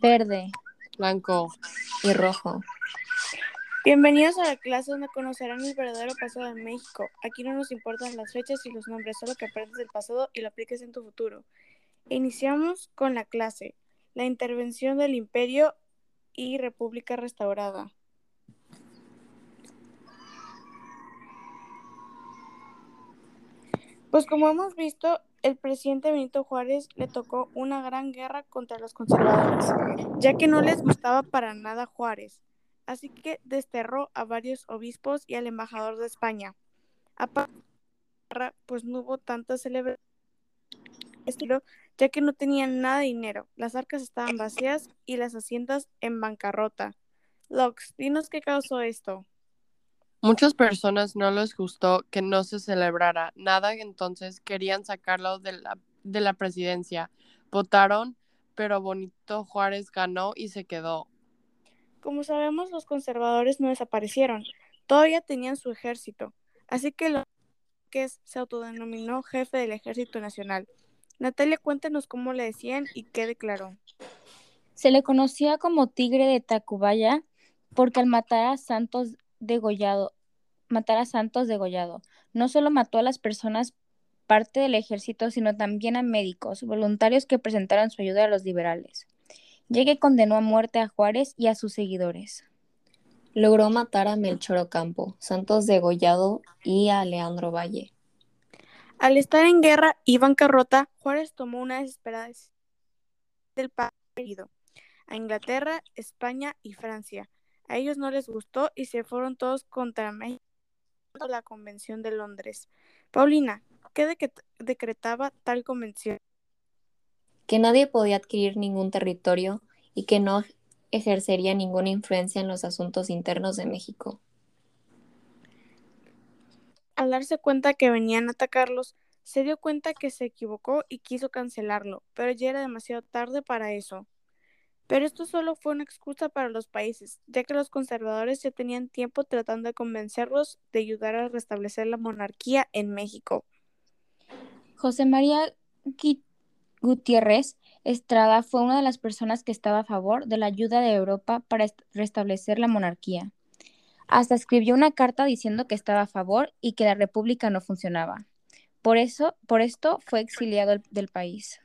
verde, blanco y rojo. Bienvenidos a la clase donde conocerán el verdadero pasado de México. Aquí no nos importan las fechas y los nombres, solo que aprendas del pasado y lo apliques en tu futuro. Iniciamos con la clase, la intervención del imperio y república restaurada. Pues como hemos visto, el presidente Benito Juárez le tocó una gran guerra contra los conservadores, ya que no les gustaba para nada Juárez. Así que desterró a varios obispos y al embajador de España. Aparte, pues no hubo tanta celebración ya que no tenían nada de dinero. Las arcas estaban vacías y las haciendas en bancarrota. Lux, dinos qué causó esto. Muchas personas no les gustó que no se celebrara nada, entonces querían sacarlo de la, de la presidencia. Votaron, pero Bonito Juárez ganó y se quedó. Como sabemos, los conservadores no desaparecieron, todavía tenían su ejército, así que lo que se autodenominó jefe del Ejército Nacional. Natalia, cuéntanos cómo le decían y qué declaró. Se le conocía como Tigre de Tacubaya porque al matar a Santos degollado, matar a Santos degollado, no solo mató a las personas parte del ejército, sino también a médicos, voluntarios que presentaron su ayuda a los liberales, que condenó a muerte a Juárez y a sus seguidores. Logró matar a Melchor Ocampo, Santos degollado y a Leandro Valle. Al estar en guerra y bancarrota, Juárez tomó una desesperada decisión del país a Inglaterra, España y Francia, a ellos no les gustó y se fueron todos contra México la Convención de Londres. Paulina, ¿qué decretaba tal convención? Que nadie podía adquirir ningún territorio y que no ejercería ninguna influencia en los asuntos internos de México. Al darse cuenta que venían a atacarlos, se dio cuenta que se equivocó y quiso cancelarlo, pero ya era demasiado tarde para eso. Pero esto solo fue una excusa para los países, ya que los conservadores ya tenían tiempo tratando de convencerlos de ayudar a restablecer la monarquía en México. José María Gutiérrez Estrada fue una de las personas que estaba a favor de la ayuda de Europa para restablecer la monarquía. Hasta escribió una carta diciendo que estaba a favor y que la república no funcionaba. Por eso, por esto fue exiliado del país.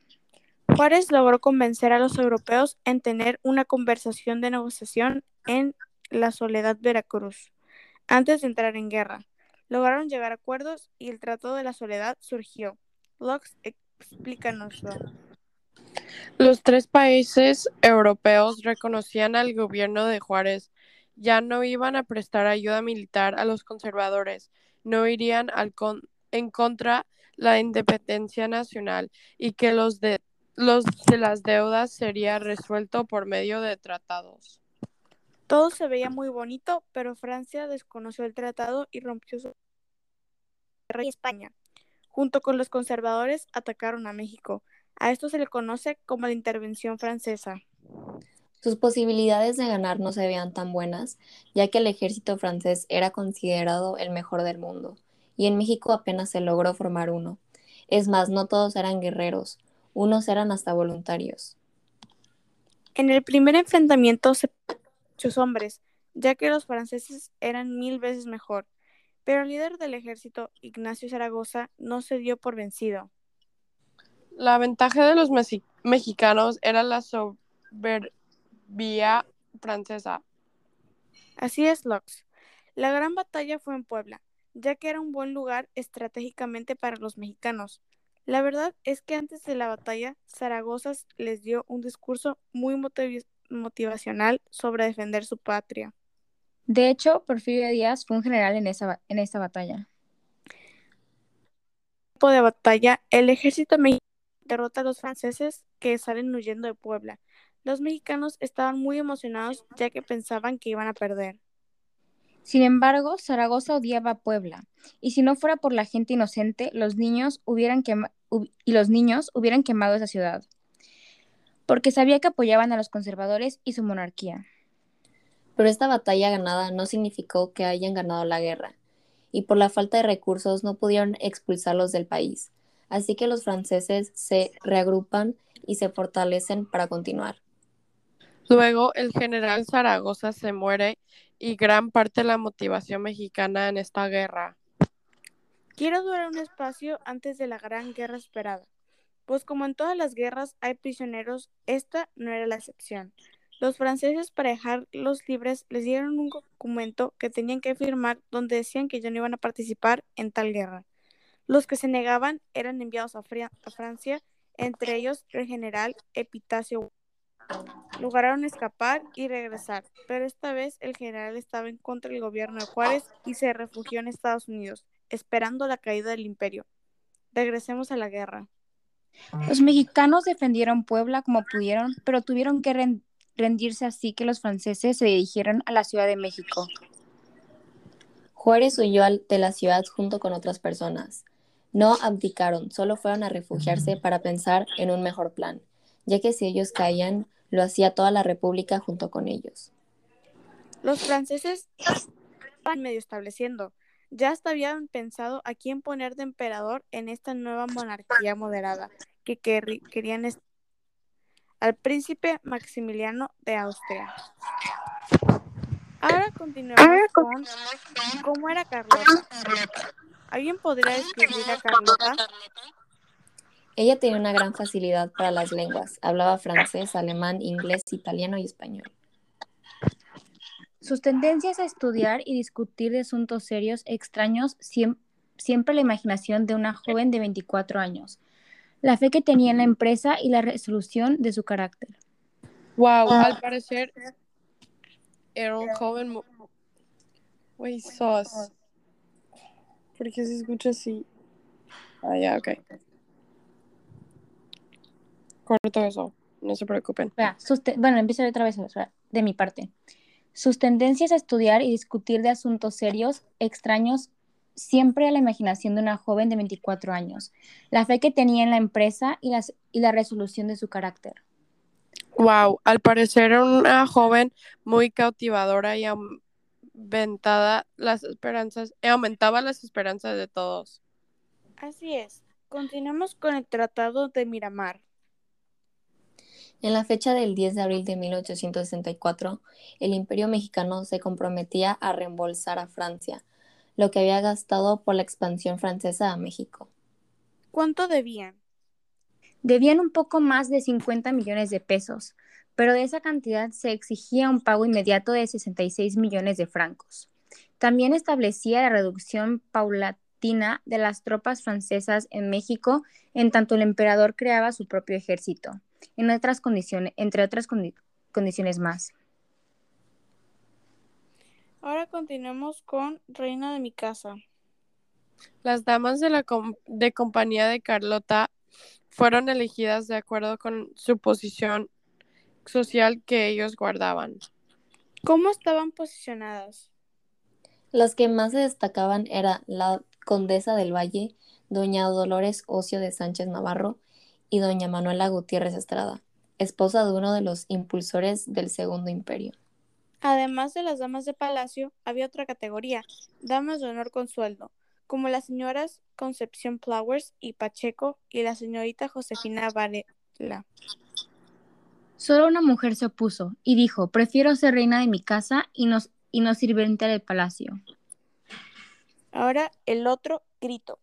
Juárez logró convencer a los europeos en tener una conversación de negociación en la Soledad, Veracruz, antes de entrar en guerra. Lograron llegar a acuerdos y el Tratado de la Soledad surgió. Lux, explícanoslo. Los tres países europeos reconocían al gobierno de Juárez. Ya no iban a prestar ayuda militar a los conservadores, no irían en contra la independencia nacional y que los de los de las deudas sería resuelto por medio de tratados. Todo se veía muy bonito, pero Francia desconoció el tratado y rompió su rey España. Junto con los conservadores atacaron a México. A esto se le conoce como la intervención francesa. Sus posibilidades de ganar no se veían tan buenas, ya que el ejército francés era considerado el mejor del mundo, y en México apenas se logró formar uno. Es más, no todos eran guerreros, unos eran hasta voluntarios. En el primer enfrentamiento se muchos hombres, ya que los franceses eran mil veces mejor, pero el líder del ejército, Ignacio Zaragoza, no se dio por vencido. La ventaja de los mexicanos era la soberbia francesa. Así es, Lux. La gran batalla fue en Puebla, ya que era un buen lugar estratégicamente para los mexicanos. La verdad es que antes de la batalla, Zaragoza les dio un discurso muy motivacional sobre defender su patria. De hecho, Porfirio Díaz fue un general en esa, en esta batalla. En de batalla, el ejército mexicano derrota a los franceses que salen huyendo de Puebla. Los mexicanos estaban muy emocionados ya que pensaban que iban a perder. Sin embargo, Zaragoza odiaba a Puebla, y si no fuera por la gente inocente, los niños hubieran y los niños hubieran quemado esa ciudad, porque sabía que apoyaban a los conservadores y su monarquía. Pero esta batalla ganada no significó que hayan ganado la guerra, y por la falta de recursos no pudieron expulsarlos del país, así que los franceses se reagrupan y se fortalecen para continuar. Luego el general Zaragoza se muere y gran parte de la motivación mexicana en esta guerra. Quiero durar un espacio antes de la gran guerra esperada, pues como en todas las guerras hay prisioneros, esta no era la excepción. Los franceses para dejarlos libres les dieron un documento que tenían que firmar donde decían que ya no iban a participar en tal guerra. Los que se negaban eran enviados a, a Francia, entre ellos el general Epitacio. Lograron escapar y regresar, pero esta vez el general estaba en contra del gobierno de Juárez y se refugió en Estados Unidos, esperando la caída del imperio. Regresemos a la guerra. Los mexicanos defendieron Puebla como pudieron, pero tuvieron que rendirse así que los franceses se dirigieron a la Ciudad de México. Juárez huyó de la ciudad junto con otras personas. No abdicaron, solo fueron a refugiarse para pensar en un mejor plan, ya que si ellos caían, lo hacía toda la República junto con ellos. Los franceses estaban medio estableciendo. Ya hasta habían pensado a quién poner de emperador en esta nueva monarquía moderada que querían al príncipe Maximiliano de Austria. Ahora continuamos con cómo era Carlota. ¿Alguien podría describir a Carlota? Ella tenía una gran facilidad para las lenguas. Hablaba francés, alemán, inglés, italiano y español. Sus tendencias a estudiar y discutir de asuntos serios extraños siempre la imaginación de una joven de 24 años la fe que tenía en la empresa y la resolución de su carácter. Wow, al parecer era un joven. Wey, sos. ¿Por qué se escucha así? Ah, ya, ok. Corto eso, no se preocupen. bueno, empiezo otra vez de mi parte. Sus tendencias a estudiar y discutir de asuntos serios, extraños siempre a la imaginación de una joven de 24 años, la fe que tenía en la empresa y, las, y la resolución de su carácter. Wow, al parecer era una joven muy cautivadora y aumentada las esperanzas, y aumentaba las esperanzas de todos. Así es. Continuamos con el Tratado de Miramar. En la fecha del 10 de abril de 1864, el Imperio mexicano se comprometía a reembolsar a Francia lo que había gastado por la expansión francesa a México. ¿Cuánto debían? Debían un poco más de 50 millones de pesos, pero de esa cantidad se exigía un pago inmediato de 66 millones de francos. También establecía la reducción paulatina de las tropas francesas en México, en tanto el emperador creaba su propio ejército, en otras condiciones, entre otras condiciones más. Ahora continuemos con Reina de mi casa. Las damas de la de compañía de Carlota fueron elegidas de acuerdo con su posición social que ellos guardaban. ¿Cómo estaban posicionadas? Las que más se destacaban era la condesa del Valle, doña Dolores Ocio de Sánchez Navarro y doña Manuela Gutiérrez Estrada, esposa de uno de los impulsores del Segundo Imperio. Además de las damas de palacio, había otra categoría, damas de honor con sueldo, como las señoras Concepción Flowers y Pacheco y la señorita Josefina Varela. Solo una mujer se opuso y dijo, prefiero ser reina de mi casa y no, y no sirviente del palacio. Ahora el otro grito.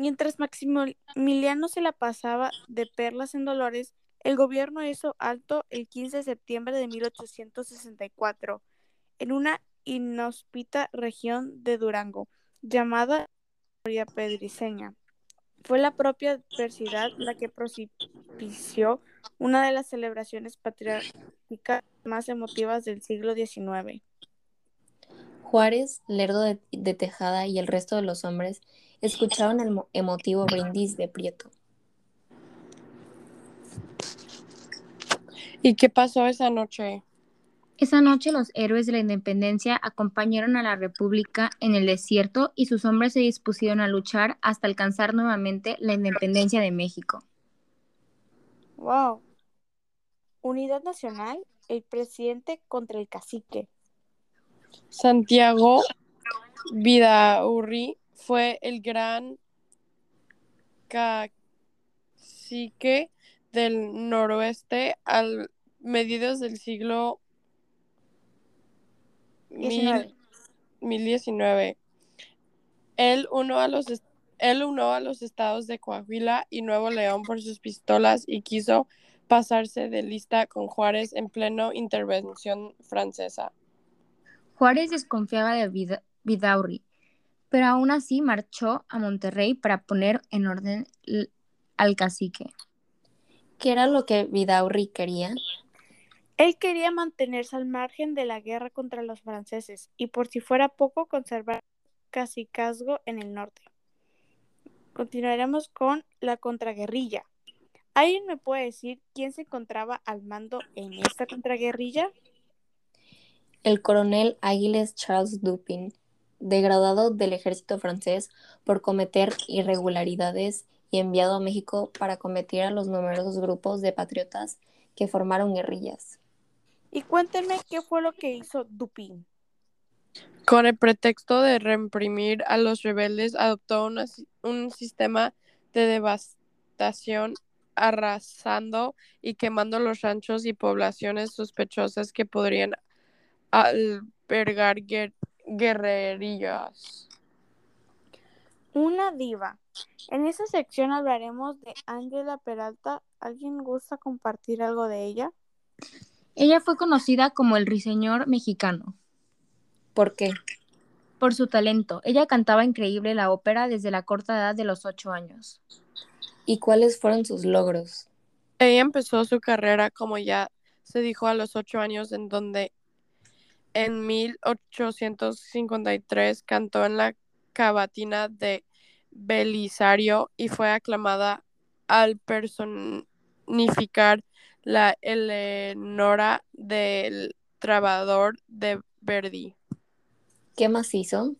Mientras Maximiliano se la pasaba de perlas en dolores, el gobierno hizo alto el 15 de septiembre de 1864 en una inhóspita región de Durango llamada María Pedriceña. Fue la propia adversidad la que propició una de las celebraciones patrióticas más emotivas del siglo XIX. Juárez, Lerdo de, Tejada y el resto de los hombres escucharon el emotivo brindis de Prieto. ¿Y qué pasó esa noche? Esa noche los héroes de la independencia acompañaron a la República en el desierto y sus hombres se dispusieron a luchar hasta alcanzar nuevamente la independencia de México. ¡Wow! Unidad Nacional, el presidente contra el cacique. Santiago Vidaurri fue el gran cacique del noroeste al mediados del siglo 19. 1019. Él unió a los él unió a los estados de Coahuila y Nuevo León por sus pistolas y quiso pasarse de lista con Juárez en pleno intervención francesa. Juárez desconfiaba de Vida- Vidaurri, pero aún así marchó a Monterrey para poner en orden al cacique. ¿Qué era lo que Vidaurri quería? Él quería mantenerse al margen de la guerra contra los franceses y por si fuera poco conservar cacicazgo en el norte. Continuaremos con la contraguerrilla. ¿Alguien me puede decir quién se encontraba al mando en esta contraguerrilla? El coronel Águiles Charles Dupin, degradado del ejército francés por cometer irregularidades y enviado a México para combatir a los numerosos grupos de patriotas que formaron guerrillas. Y cuéntenme qué fue lo que hizo Dupin. Con el pretexto de reprimir a los rebeldes, adoptó una un sistema de devastación, arrasando y quemando los ranchos y poblaciones sospechosas que podrían albergar guer- guerrerillas. Una diva. En esta sección hablaremos de Ángela Peralta. ¿Alguien gusta compartir algo de ella? Ella fue conocida como el Ruiseñor mexicano ¿Por qué? por su talento. Ella cantaba increíble la ópera desde la corta edad de los ocho años. ¿Y cuáles fueron sus logros? Ella empezó su carrera, como ya se dijo, a los ocho años, en donde en 1853 cantó en la cavatina de Belisario y fue aclamada al personificar la Eleonora del Trovador de Verdi. ¿Qué más hizo?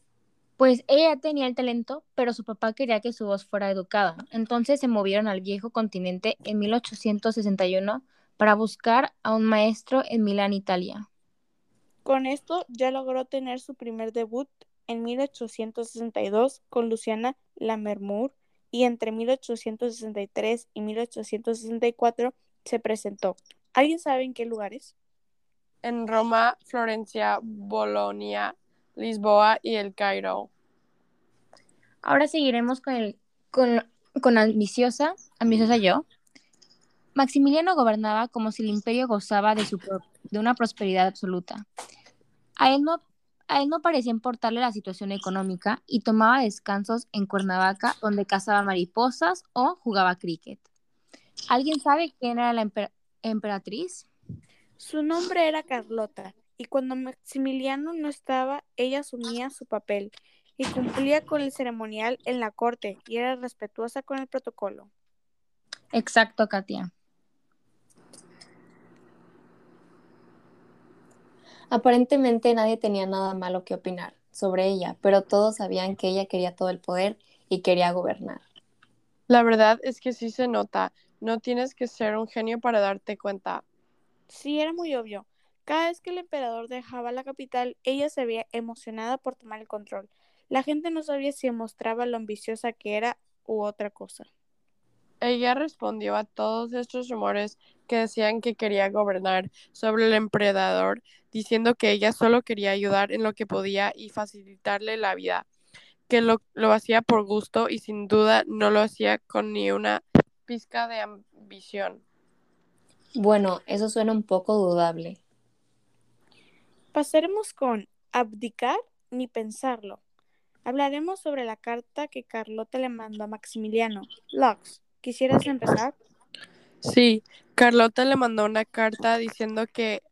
Pues ella tenía el talento, pero su papá quería que su voz fuera educada. Entonces se movieron al viejo continente en 1861 para buscar a un maestro en Milán, Italia. Con esto ya logró tener su primer debut en 1862 con Luciana Lammermoor y entre 1863 y 1864 se presentó. ¿Alguien sabe en qué lugares? En Roma, Florencia, Bolonia, Lisboa y El Cairo. Ahora seguiremos con, el, con, con ambiciosa, ambiciosa yo. Maximiliano gobernaba como si el imperio gozaba de, su, pro- de una prosperidad absoluta. A él, no, a él no parecía importarle la situación económica y tomaba descansos en Cuernavaca, donde cazaba mariposas o jugaba cricket. ¿Alguien sabe quién era la emper- emperatriz? Su nombre era Carlota y cuando Maximiliano no estaba, ella asumía su papel y cumplía con el ceremonial en la corte y era respetuosa con el protocolo. Exacto, Katia. Aparentemente nadie tenía nada malo que opinar sobre ella, pero todos sabían que ella quería todo el poder y quería gobernar. La verdad es que sí se nota. No tienes que ser un genio para darte cuenta. Sí, era muy obvio. Cada vez que el emperador dejaba la capital, ella se veía emocionada por tomar el control. La gente no sabía si mostraba lo ambiciosa que era u otra cosa. Ella respondió a todos estos rumores que decían que quería gobernar sobre el emperador, diciendo que ella solo quería ayudar en lo que podía y facilitarle la vida, que lo, lo hacía por gusto y sin duda no lo hacía con ni una pizca de ambición. Bueno, eso suena un poco dudable. Pasaremos con abdicar ni pensarlo. Hablaremos sobre la carta que Carlota le mandó a Maximiliano. Lux, ¿quisieras empezar? Sí, Carlota le mandó una carta diciendo que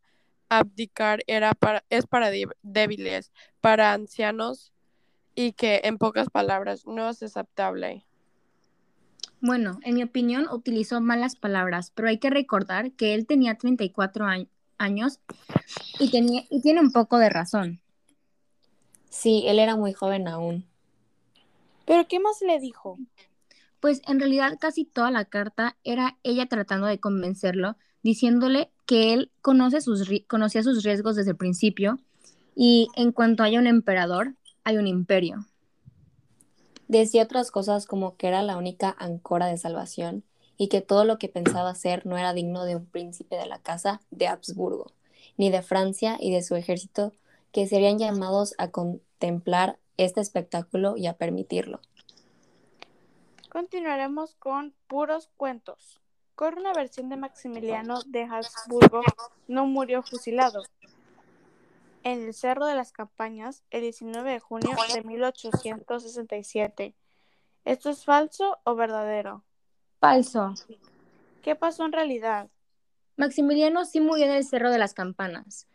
abdicar era para, es para dé- débiles, para ancianos y que en pocas palabras no es aceptable. Bueno, en mi opinión utilizó malas palabras, pero hay que recordar que él tenía 34 añ- años y, tenía, y tiene un poco de razón. Sí, él era muy joven aún. ¿Pero qué más le dijo? Pues en realidad casi toda la carta era ella tratando de convencerlo, diciéndole que él conoce sus, conocía sus riesgos desde el principio y en cuanto haya un emperador, hay un imperio. Decía otras cosas como que era la única ancora de salvación y que todo lo que pensaba ser no era digno de un príncipe de la casa de Habsburgo, ni de Francia y de su ejército, que serían llamados a contemplar este espectáculo y a permitirlo. Continuaremos con puros cuentos. Corre una versión de Maximiliano de Habsburgo no murió fusilado. En el Cerro de las Campañas, el 19 de junio de 1867. ¿Esto es falso o verdadero? Falso. ¿Qué pasó en realidad? Maximiliano sí murió en el Cerro de las Campanas.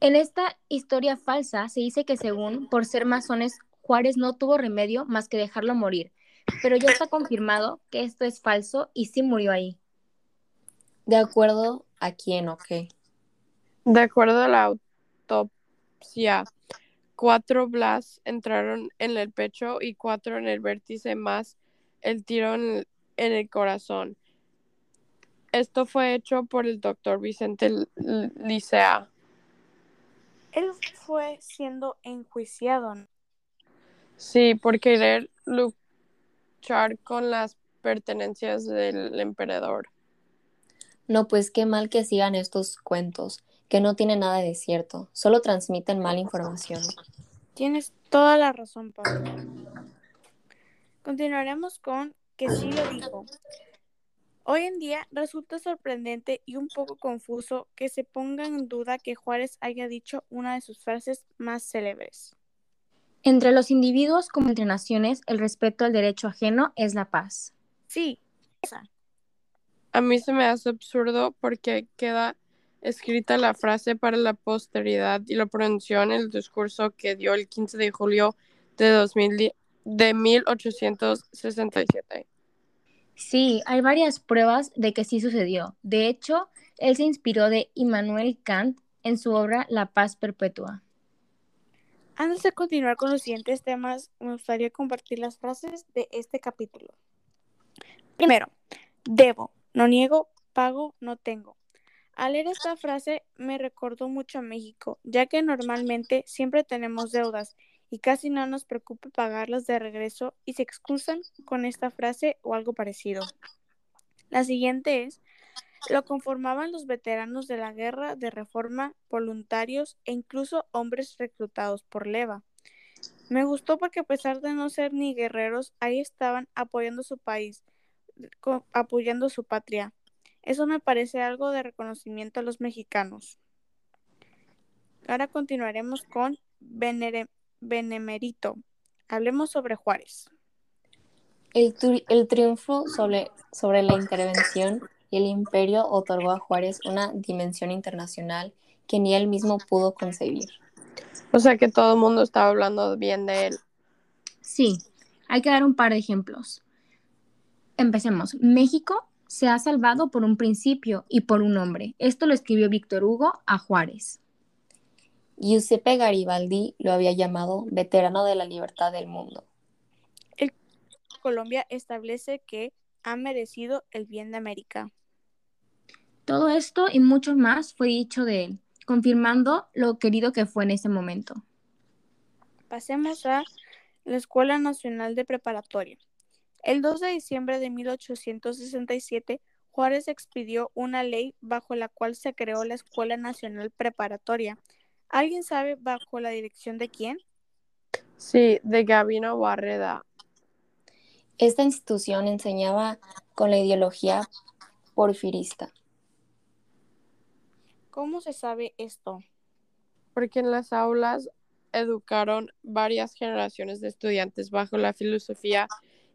En esta historia falsa se dice que según, por ser masones, Juárez no tuvo remedio más que dejarlo morir, pero ya está confirmado que esto es falso y sí murió ahí. ¿De acuerdo a quién o qué? De acuerdo a la autopsia, cuatro blas entraron en el pecho y cuatro en el vértice más el tiro en el, corazón. Esto fue hecho por el doctor Vicente Licea. Él fue siendo enjuiciado. Sí, por querer luchar con las pertenencias del emperador. No, pues qué mal que sigan estos cuentos, que no tienen nada de cierto, solo transmiten mala información. Tienes toda la razón, Pablo. Continuaremos con que sí lo dijo. Hoy en día resulta sorprendente y un poco confuso que se ponga en duda que Juárez haya dicho una de sus frases más célebres. Entre los individuos como entre naciones, el respeto al derecho ajeno es la paz. Sí, esa. A mí se me hace absurdo porque queda escrita la frase para la posteridad y lo pronunció en el discurso que dio el 15 de julio de, 2000, de 1867. Sí, hay varias pruebas de que sí sucedió. De hecho, él se inspiró de Immanuel Kant en su obra La paz perpetua. Antes de continuar con los siguientes temas, me gustaría compartir las frases de este capítulo. Primero, debo, no niego, pago, no tengo. Al leer esta frase me recordó mucho a México, ya que normalmente siempre tenemos deudas y casi no nos preocupa pagarlas de regreso y se excusan con esta frase o algo parecido. La siguiente es, lo conformaban los veteranos de la guerra de reforma, voluntarios e incluso hombres reclutados por Leva. Me gustó porque a pesar de no ser ni guerreros, ahí estaban apoyando su país, apoyando su patria. Eso me parece algo de reconocimiento a los mexicanos. Ahora continuaremos con Benemerito. Hablemos sobre Juárez. El, el triunfo sobre, sobre la intervención y el imperio otorgó a Juárez una dimensión internacional que ni él mismo pudo concebir. O sea que todo el mundo estaba hablando bien de él. Sí, hay que dar un par de ejemplos. Empecemos. México se ha salvado por un principio y por un hombre. Esto lo escribió Víctor Hugo a Juárez. Giuseppe Garibaldi lo había llamado veterano de la libertad del mundo. El Colombia establece que ha merecido el bien de América. Todo esto y mucho más fue dicho de él, confirmando lo querido que fue en ese momento. Pasemos a la Escuela Nacional de Preparatoria. El 2 de diciembre de 1867, Juárez expidió una ley bajo la cual se creó la Escuela Nacional Preparatoria. ¿Alguien sabe bajo la dirección de quién? Sí, de Gabino Barreda. Esta institución enseñaba con la ideología porfirista. ¿Cómo se sabe esto? Porque en las aulas educaron varias generaciones de estudiantes bajo la filosofía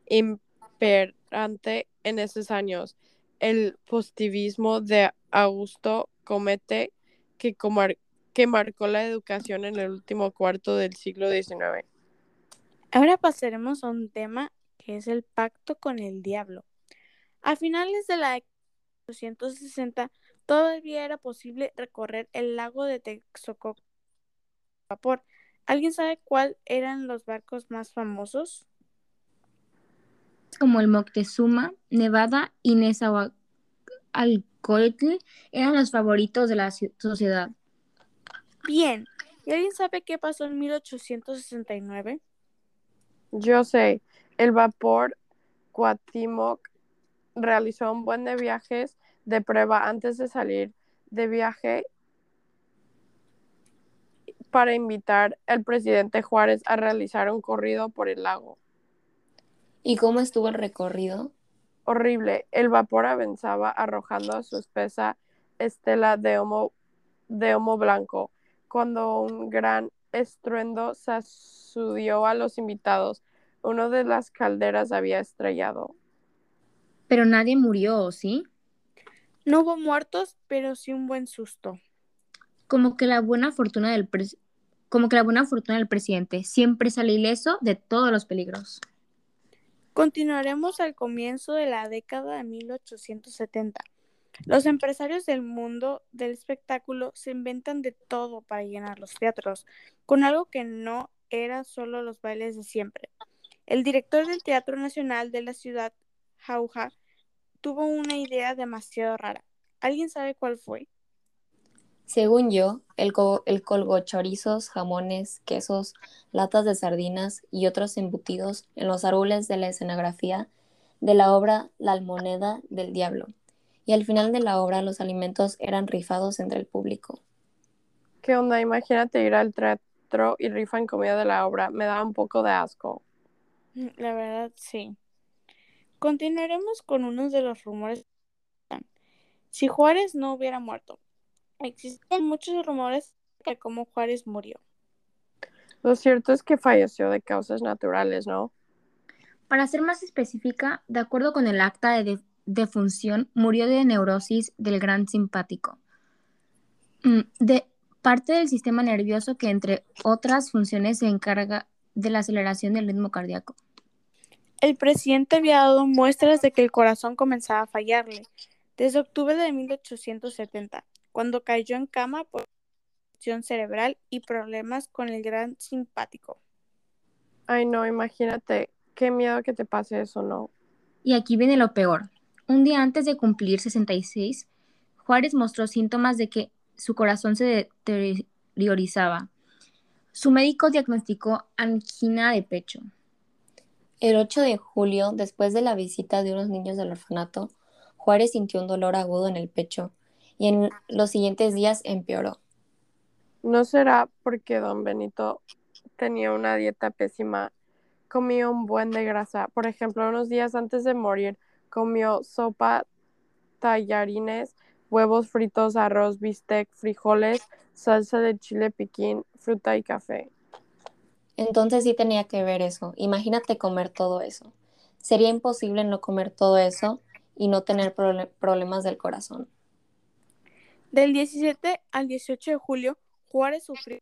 imperante en esos años, el positivismo de Augusto Comete, que, que marcó la educación en el último cuarto del siglo XIX. Ahora pasaremos a un tema que es el pacto con el diablo. A finales de la década de 1860, todavía era posible recorrer el lago de Texcoco vapor. ¿Alguien sabe cuáles eran los barcos más famosos? como el Moctezuma, Nevada y Nezahualcóyotl eran los favoritos de la sociedad. Bien, ¿y alguien sabe qué pasó en 1869? Yo sé, el vapor Cuauhtémoc realizó un buen de viajes de prueba antes de salir de viaje para invitar al presidente Juárez a realizar un corrido por el lago. ¿Y cómo estuvo el recorrido? Horrible. El vapor avanzaba arrojando su espesa estela de humo, de humo blanco, cuando un gran estruendo sacudió a los invitados. Uno de las calderas había estrellado. Pero nadie murió, ¿sí? No hubo muertos, pero sí un buen susto. Como que la buena fortuna del pres- como que la buena fortuna del presidente siempre sale ileso de todos los peligros. Continuaremos al comienzo de la década de 1870. Los empresarios del mundo del espectáculo se inventan de todo para llenar los teatros, con algo que no era solo los bailes de siempre. El director del Teatro Nacional de la ciudad, Jauja, tuvo una idea demasiado rara. ¿Alguien sabe cuál fue? Según yo, el, co- el colgochorizos, jamones, quesos, latas de sardinas y otros embutidos en los árboles de la escenografía de la obra La Almoneda del Diablo. Y al final de la obra los alimentos eran rifados entre el público. ¿Qué onda? Imagínate ir al teatro y rifan comida de la obra. Me da un poco de asco. Mm, La verdad, sí. Continuaremos con uno de los rumores. Si Juárez no hubiera muerto, existen muchos rumores de cómo Juárez murió. Lo cierto es que falleció de causas naturales, ¿no? Para ser más específica, de acuerdo con el acta de def- defunción, murió de neurosis del gran simpático. Mm, De parte del sistema nervioso que, entre otras funciones, se encarga de la aceleración del ritmo cardíaco. El presidente había dado muestras de que el corazón comenzaba a fallarle desde octubre de 1870, cuando cayó en cama por lesión cerebral y problemas con el gran simpático. Ay, no, imagínate. Qué miedo que te pase eso, ¿no? Y aquí viene lo peor. Un día antes de cumplir 66, Juárez mostró síntomas de que su corazón se deteriorizaba. Su médico diagnosticó angina de pecho. El 8 de julio, después de la visita de unos niños del orfanato, Juárez sintió un dolor agudo en el pecho y en los siguientes días empeoró. ¿No será porque don Benito tenía una dieta pésima? Comía un buen de grasa. Por ejemplo, unos días antes de morir, comió sopa, tallarines, huevos fritos, arroz, bistec, frijoles, salsa de chile piquín, fruta y café. Entonces sí tenía que ver eso. Imagínate comer todo eso. Sería imposible no comer todo eso y no tener prole- problemas del corazón. Del 17 al 18 de julio, Juárez sufrió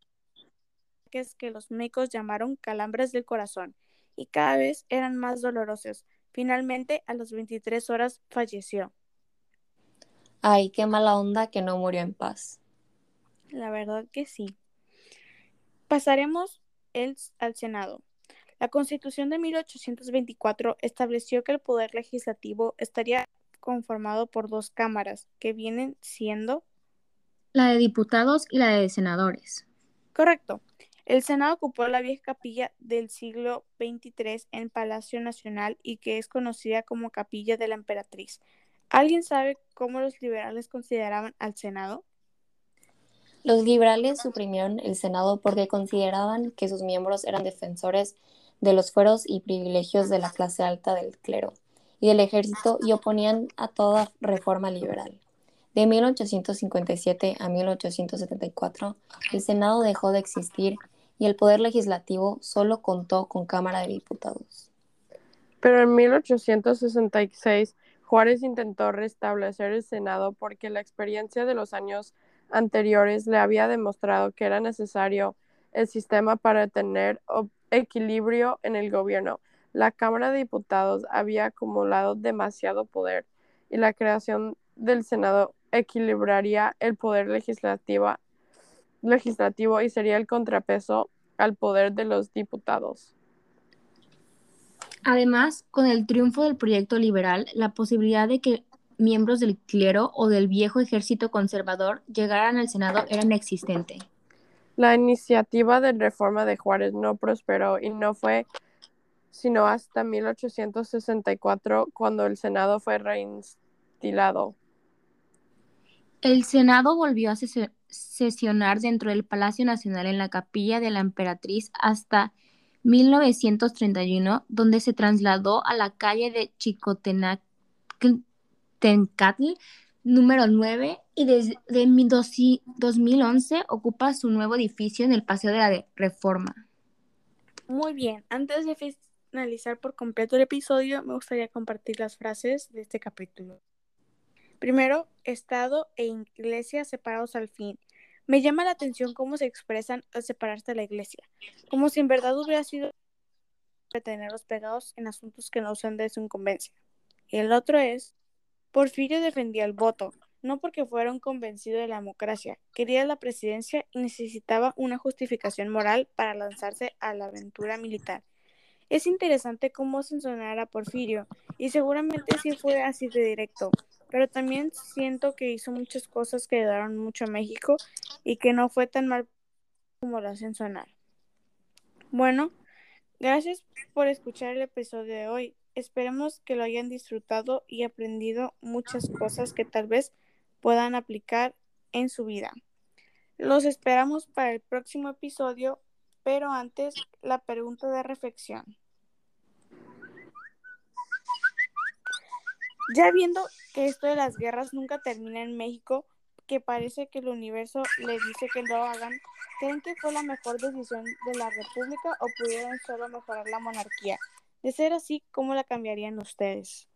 ataques que los médicos llamaron calambres del corazón y cada vez eran más dolorosos. Finalmente, a las 23 horas falleció. Ay, qué mala onda que no murió en paz. La verdad que sí. Pasaremos el, al Senado. La Constitución de 1824 estableció que el poder legislativo estaría conformado por dos cámaras, que vienen siendo La de diputados y la de senadores. Correcto. El Senado ocupó la vieja capilla del siglo XXIII en Palacio Nacional y que es conocida como Capilla de la Emperatriz. ¿Alguien sabe cómo los liberales consideraban al Senado? Los liberales suprimieron el Senado porque consideraban que sus miembros eran defensores de los fueros y privilegios de la clase alta del clero y del ejército y oponían a toda reforma liberal. De 1857 a 1874, el Senado dejó de existir y el poder legislativo solo contó con Cámara de Diputados. Pero en 1866 Juárez intentó restablecer el Senado porque la experiencia de los años anteriores le había demostrado que era necesario el sistema para tener equilibrio en el gobierno. La Cámara de Diputados había acumulado demasiado poder y la creación del Senado equilibraría el poder legislativo, legislativo y sería el contrapeso al poder de los diputados. Además, con el triunfo del proyecto liberal, la posibilidad de que miembros del clero o del viejo ejército conservador llegaran al Senado era inexistente. La iniciativa de reforma de Juárez no prosperó y no fue sino hasta 1864, cuando el Senado fue reinstalado. El Senado volvió a sesionar dentro del Palacio Nacional en la capilla de la emperatriz hasta 1931, donde se trasladó a la calle de Chicotencatl número 9 y desde 2011 ocupa su nuevo edificio en el Paseo de la Reforma. Muy bien, antes de finalizar por completo el episodio, me gustaría compartir las frases de este capítulo. Primero, Estado e Iglesia separados al fin. Me llama la atención cómo se expresan al separarse de la Iglesia, como si en verdad hubiera sido tenerlos pegados en asuntos que no son de su incumbencia. Y el otro es, Porfirio defendía el voto, no porque fuera un convencido de la democracia, quería la presidencia y necesitaba una justificación moral para lanzarse a la aventura militar. Es interesante cómo sonar a Porfirio, y seguramente sí fue así de directo, pero también siento que hizo muchas cosas que ayudaron mucho a México y que no fue tan mal como lo hacen sonar. Bueno, gracias por escuchar el episodio de hoy. Esperemos que lo hayan disfrutado y aprendido muchas cosas que tal vez puedan aplicar en su vida. Los esperamos para el próximo episodio, pero antes la pregunta de reflexión. Ya viendo que esto de las guerras nunca termina en México, que parece que el universo le dice que lo hagan, ¿creen que fue la mejor decisión de la República o pudieron solo mejorar la monarquía? De ser así, ¿cómo la cambiarían ustedes?